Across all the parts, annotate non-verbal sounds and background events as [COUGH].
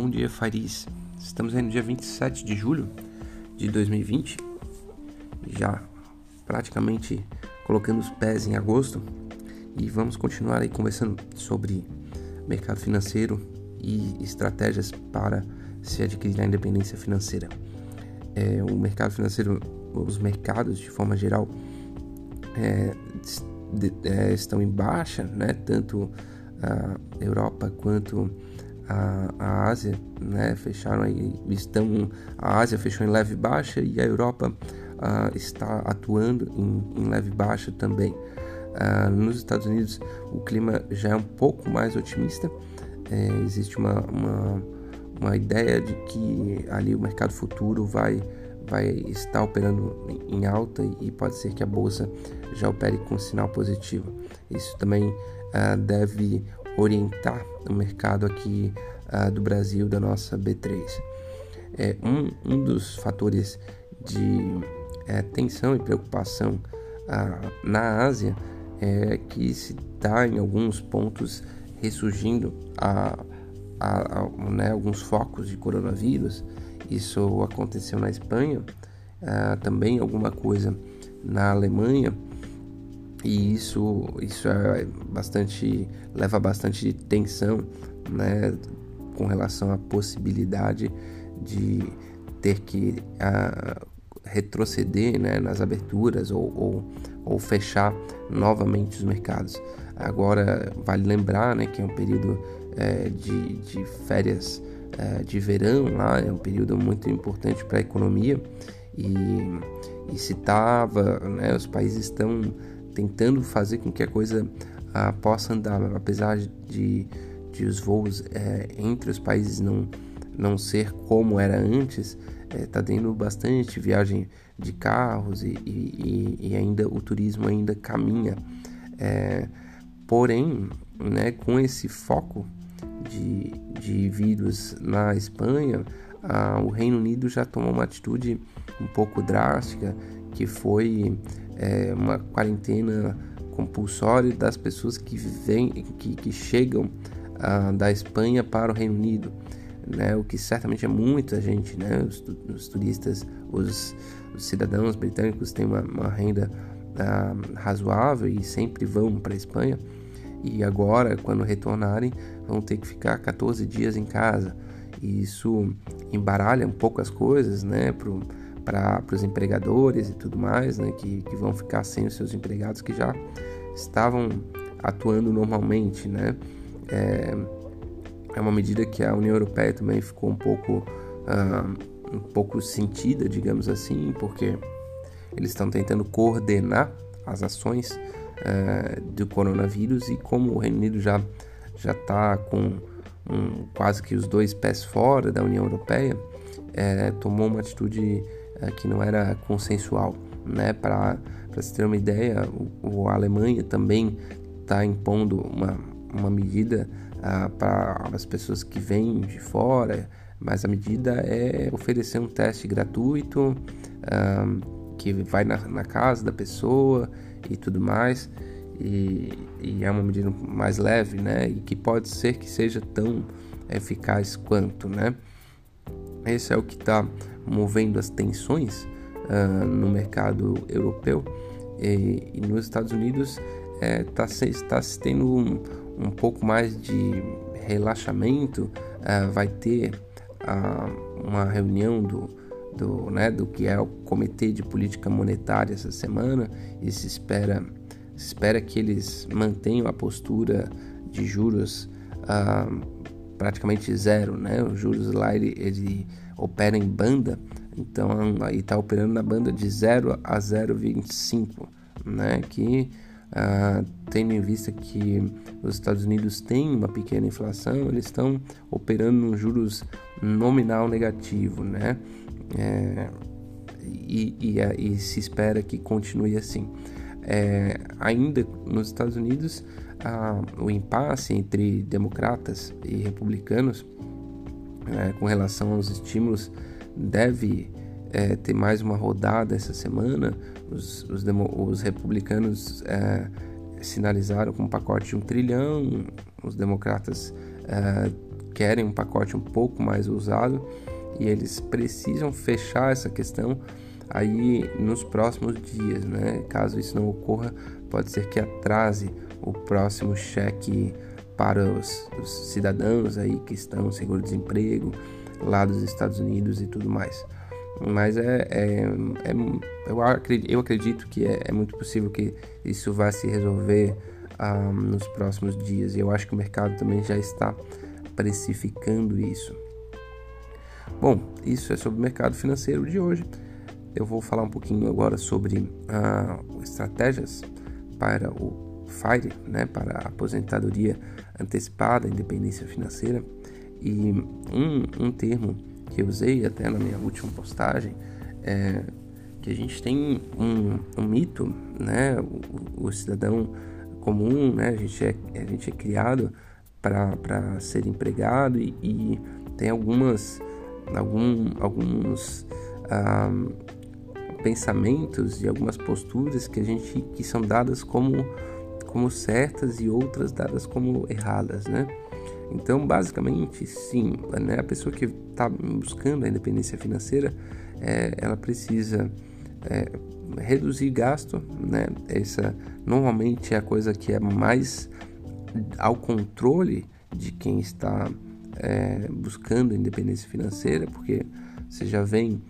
Bom dia, Fariz. Estamos aí no dia 27 de julho de 2020, já praticamente colocando os pés em agosto e vamos continuar aí conversando sobre mercado financeiro e estratégias para se adquirir a independência financeira. É, o mercado financeiro, os mercados de forma geral é, de, é, estão em baixa, né? Tanto a Europa quanto a, a Ásia, né? Fecharam aí, estão a Ásia fechou em leve baixa e a Europa uh, está atuando em, em, leve baixa também. Uh, nos Estados Unidos o clima já é um pouco mais otimista. É, existe uma, uma, uma ideia de que ali o mercado futuro vai vai estar operando em alta e pode ser que a bolsa já opere com sinal positivo. Isso também uh, deve orientar o mercado aqui uh, do Brasil, da nossa B3. É, um, um dos fatores de é, tensão e preocupação uh, na Ásia é que se está em alguns pontos ressurgindo a, a, a né, alguns focos de coronavírus. Isso aconteceu na Espanha, uh, também alguma coisa na Alemanha e isso isso é bastante leva bastante tensão né com relação à possibilidade de ter que uh, retroceder né, nas aberturas ou, ou, ou, fechar novamente os mercados. Agora, vale lembrar né, que é um período é, de, de, férias é, de verão lá, é um período muito importante para a economia e, e se estava, né, os países estão tentando fazer com que a coisa ah, possa andar, apesar de, de os voos é, entre os países não, não ser como era antes, está é, tá tendo bastante viagem de carros e, e, e, ainda o turismo ainda caminha. É, porém, né, com esse foco de, de vírus na Espanha, ah, o Reino Unido já tomou uma atitude um pouco drástica, que foi é, uma quarentena compulsória das pessoas que, vem, que, que chegam ah, da Espanha para o Reino Unido. Né, o que certamente é muita gente, né, os, os turistas, os, os, cidadãos britânicos têm uma, uma renda ah, razoável e sempre vão para a Espanha. E agora, quando retornarem, vão ter que ficar 14 dias em casa. E isso embaralha um pouco as coisas, né, para os empregadores e tudo mais, né, que, que vão ficar sem os seus empregados que já estavam atuando normalmente, né? É, é uma medida que a União Europeia também ficou um pouco uh, um pouco sentida, digamos assim, porque eles estão tentando coordenar as ações uh, do coronavírus e como o Reino Unido já já está com um, quase que os dois pés fora da União Europeia, é, tomou uma atitude é, que não era consensual. Né? Para se ter uma ideia, o, o a Alemanha também está impondo uma, uma medida uh, para as pessoas que vêm de fora, mas a medida é oferecer um teste gratuito uh, que vai na, na, casa da pessoa e tudo mais. E, e, é uma medida mais leve, né? E que pode ser que seja tão eficaz quanto, né? Esse é o que está movendo as tensões uh, no mercado europeu. E, e nos Estados Unidos está é, tá se tendo um, um, pouco mais de relaxamento uh, vai ter uh, uma reunião do, do, né, do que é o Comitê de Política Monetária essa semana e se espera, se espera que eles mantenham a postura de juros praticamente zero, né? Os juros lá ele, ele opera em banda, então aí está operando na banda de 0 a 0,25, né? Que ah, tendo em vista que os Estados Unidos têm uma pequena inflação, eles estão operando num juros nominal negativo, né? É, e, e, e, se espera que continue assim. É, ainda nos Estados Unidos, a, o impasse entre democratas e republicanos é, com relação aos estímulos deve é, ter mais uma rodada essa semana. Os, os, demo, os republicanos é, sinalizaram com um pacote de um trilhão, os democratas é, querem um pacote um pouco mais ousado e eles precisam fechar essa questão aí nos próximos dias, né? Caso isso não ocorra, pode ser que atrase o próximo cheque para os, os cidadãos aí que estão seguro-desemprego lá dos Estados Unidos e tudo mais. Mas é, é, é eu, acredito, eu, acredito, que é, é, muito possível que isso vá se resolver um, nos próximos dias. E eu acho que o mercado também já está precificando isso. Bom, isso é sobre o mercado financeiro de hoje. Eu vou falar um pouquinho agora sobre uh, estratégias para o FIRE, né, para aposentadoria antecipada, independência financeira. E um, um termo que eu usei até na minha última postagem é que a gente tem um, um mito, né, o, o, cidadão comum, né, a gente é, a gente é criado para ser empregado e, e, tem algumas algum, alguns ah, pensamentos e algumas posturas que a gente que são dadas como como certas e outras dadas como erradas, né? Então, basicamente, sim, né? A pessoa que está buscando a independência financeira, é, ela precisa é, reduzir gasto, né? Essa normalmente é a coisa que é mais ao controle de quem está é, buscando independência financeira, porque você já vem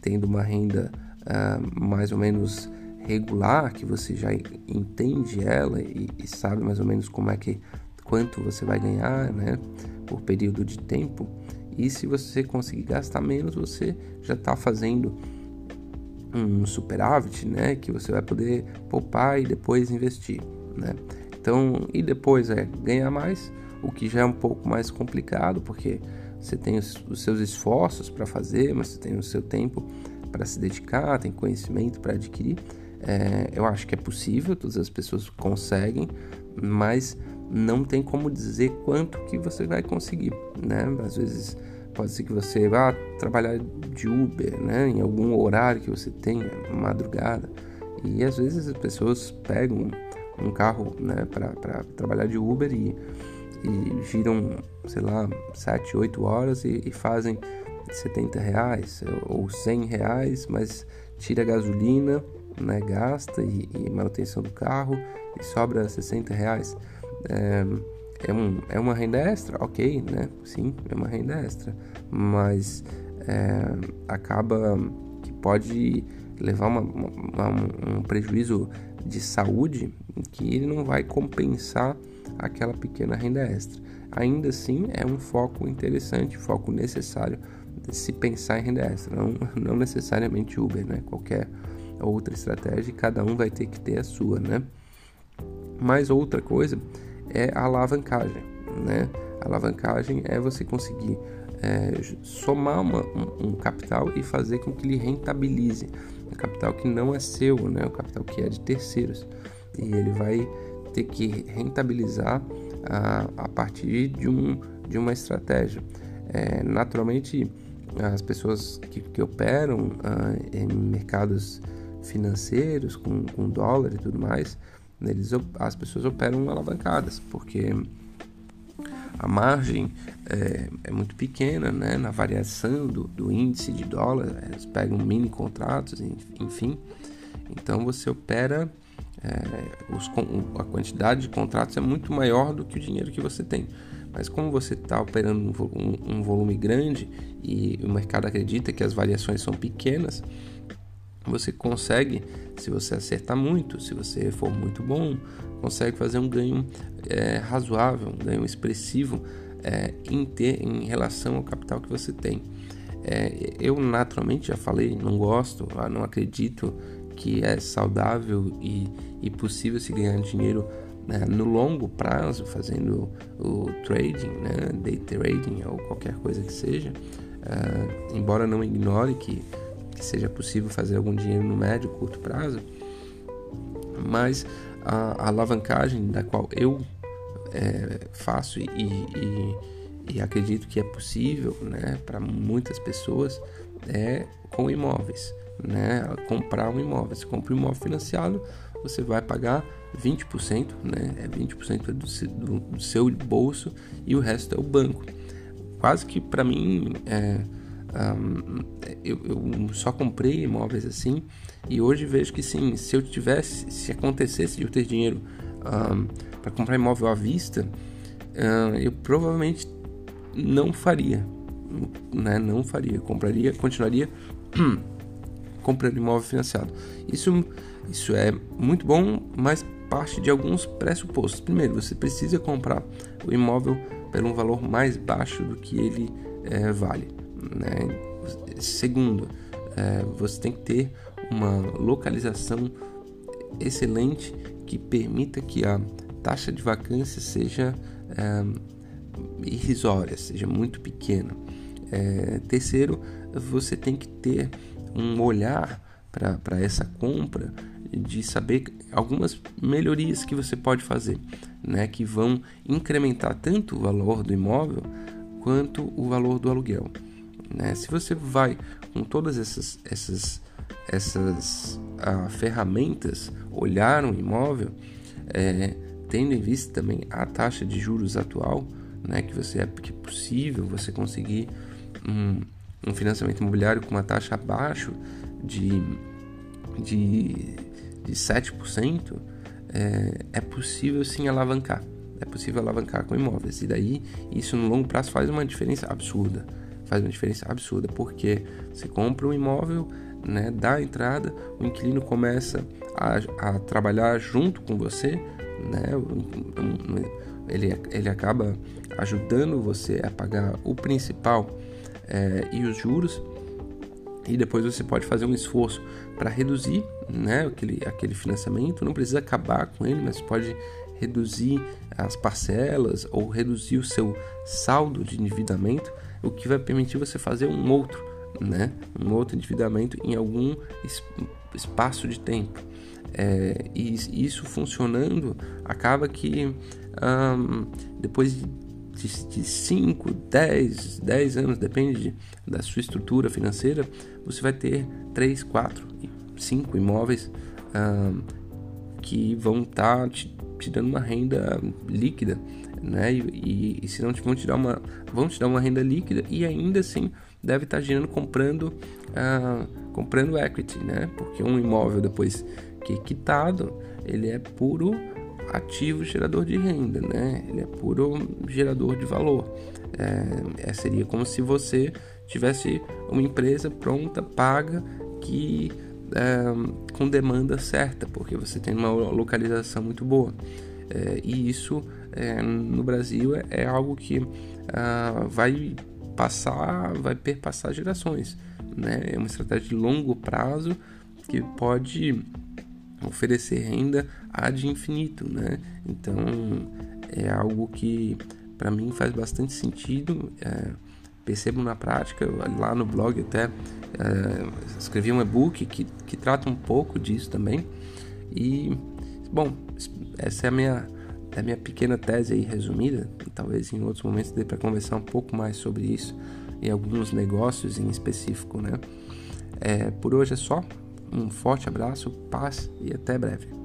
tendo uma renda uh, mais ou menos regular, que você já entende ela e, e, sabe mais ou menos como é que quanto você vai ganhar, né, por período de tempo. E se você conseguir gastar menos, você já está fazendo um superávit, né, que você vai poder poupar e depois investir, né? Então, e depois é ganhar mais, o que já é um pouco mais complicado, porque você tem os, os seus esforços para fazer, mas você tem o seu tempo para se dedicar, tem conhecimento para adquirir. É, eu acho que é possível, todas as pessoas conseguem, mas não tem como dizer quanto que você vai conseguir, né? Às vezes pode ser que você vá trabalhar de Uber, né? Em algum horário que você tenha, madrugada, e às vezes as pessoas pegam um carro, né, para trabalhar de Uber e, e giram, sei lá, 7, 8 horas e, e fazem 70 reais ou 100 reais, mas tira gasolina, né, gasta e, e, manutenção do carro e sobra 60 reais. É, é, um, é uma renda extra, ok, né? Sim, é uma renda extra, mas é, acaba que pode levar uma, uma, um prejuízo de saúde que ele não vai compensar aquela pequena renda extra. Ainda assim, é um foco interessante, foco necessário se pensar em renda extra, não, não necessariamente Uber, né? Qualquer outra estratégia, cada um vai ter que ter a sua, né? Mas outra coisa é a alavancagem, né? A alavancagem é você conseguir é, somar uma, um, um, capital e fazer com que ele rentabilize. Um capital que não é seu, né? O capital que é de terceiros. E ele vai ter que rentabilizar a, a partir de, um, de uma estratégia. É, naturalmente, as pessoas que, que operam ah, em mercados financeiros com, com dólar e tudo mais, eles, as pessoas operam alavancadas, porque a margem é, é, muito pequena né, na variação do, do índice de dólar, eles pegam mini contratos, enfim. Então você opera, é, os, a quantidade de contratos é muito maior do que o dinheiro que você tem. Mas como você está operando um, um, volume grande e o mercado acredita que as variações são pequenas, você consegue, se você acertar muito, se você for muito bom, consegue fazer um ganho é, razoável, um ganho expressivo é, em, ter, em relação ao capital que você tem. É, eu naturalmente já falei, não gosto, ah, não acredito que é saudável e, e possível se ganhar dinheiro né, no longo prazo, fazendo o trading, né, day trading ou qualquer coisa que seja. Uh, embora não ignore que que seja possível fazer algum dinheiro no médio, curto prazo, mas a, a alavancagem da qual eu é, faço e, e, e, acredito que é possível né, para muitas pessoas é com imóveis. Né, comprar um imóvel. Se compra um imóvel financiado, você vai pagar 20%, né, é 20% do, do, do seu bolso e o resto é o banco. quase que para mim é, um, eu, eu, só comprei imóveis assim e hoje vejo que sim, se eu tivesse, se acontecesse de eu ter dinheiro um, para comprar imóvel à vista, uh, eu provavelmente não faria, né? Não faria, compraria, continuaria [CLEARS THROAT] comprando imóvel financiado. Isso, isso é muito bom, mas parte de alguns pressupostos. Primeiro, você precisa comprar o imóvel por um valor mais baixo do que ele é, vale. Né? Segundo, é, você tem que ter uma localização excelente que permita que a taxa de vacância seja é, irrisória, seja muito pequena. É, terceiro, você tem que ter um olhar para essa compra de saber algumas melhorias que você pode fazer, né, que vão incrementar tanto o valor do imóvel quanto o valor do aluguel. Né? Se você vai com todas essas, essas, essas ah, ferramentas olhar um imóvel, é, tendo em vista também a taxa de juros atual, né, que você é que é possível você conseguir um, um financiamento imobiliário com uma taxa abaixo de, de, de 7%, é, é possível sim alavancar. É possível alavancar com imóveis. E daí, isso no longo prazo faz uma diferença absurda. Faz uma diferença absurda, porque você compra um imóvel, né, dá a entrada, o inquilino começa a, a trabalhar junto com você, né, ele, ele acaba ajudando você a pagar o principal é, e os juros, e depois você pode fazer um esforço para reduzir né, aquele, aquele financiamento, não precisa acabar com ele, mas pode reduzir as parcelas ou reduzir o seu saldo de endividamento, o que vai permitir você fazer um outro, né, um outro endividamento em algum espaço de tempo. É, e isso funcionando acaba que um, depois de de 5, 10, 10 anos, depende de, da sua estrutura financeira, você vai ter 3, 4, 5 imóveis um, que vão estar tá te, te, dando uma renda líquida, né? E, e, e, se não te vão te dar uma, vão te dar uma renda líquida e ainda assim deve estar tá girando comprando, uh, comprando equity, né? Porque um imóvel depois que é quitado, ele é puro ativo gerador de renda, né? Ele é puro gerador de valor. É, é, seria como se você tivesse uma empresa pronta, paga, que é, com demanda certa, porque você tem uma localização muito boa. É, e isso é, no Brasil é, é algo que ah, vai passar, vai perpassar gerações. Né? É uma estratégia de longo prazo que pode oferecer renda ad infinito, né? Então é algo que para mim faz bastante sentido. É, percebo na prática, lá no blog até é, escrevi um e-book que, que trata um pouco disso também. E bom, essa é a minha é a minha pequena tese aí resumida. Talvez em outros momentos dê para conversar um pouco mais sobre isso e alguns negócios em específico, né? É, por hoje é só. Um forte abraço, paz e até breve.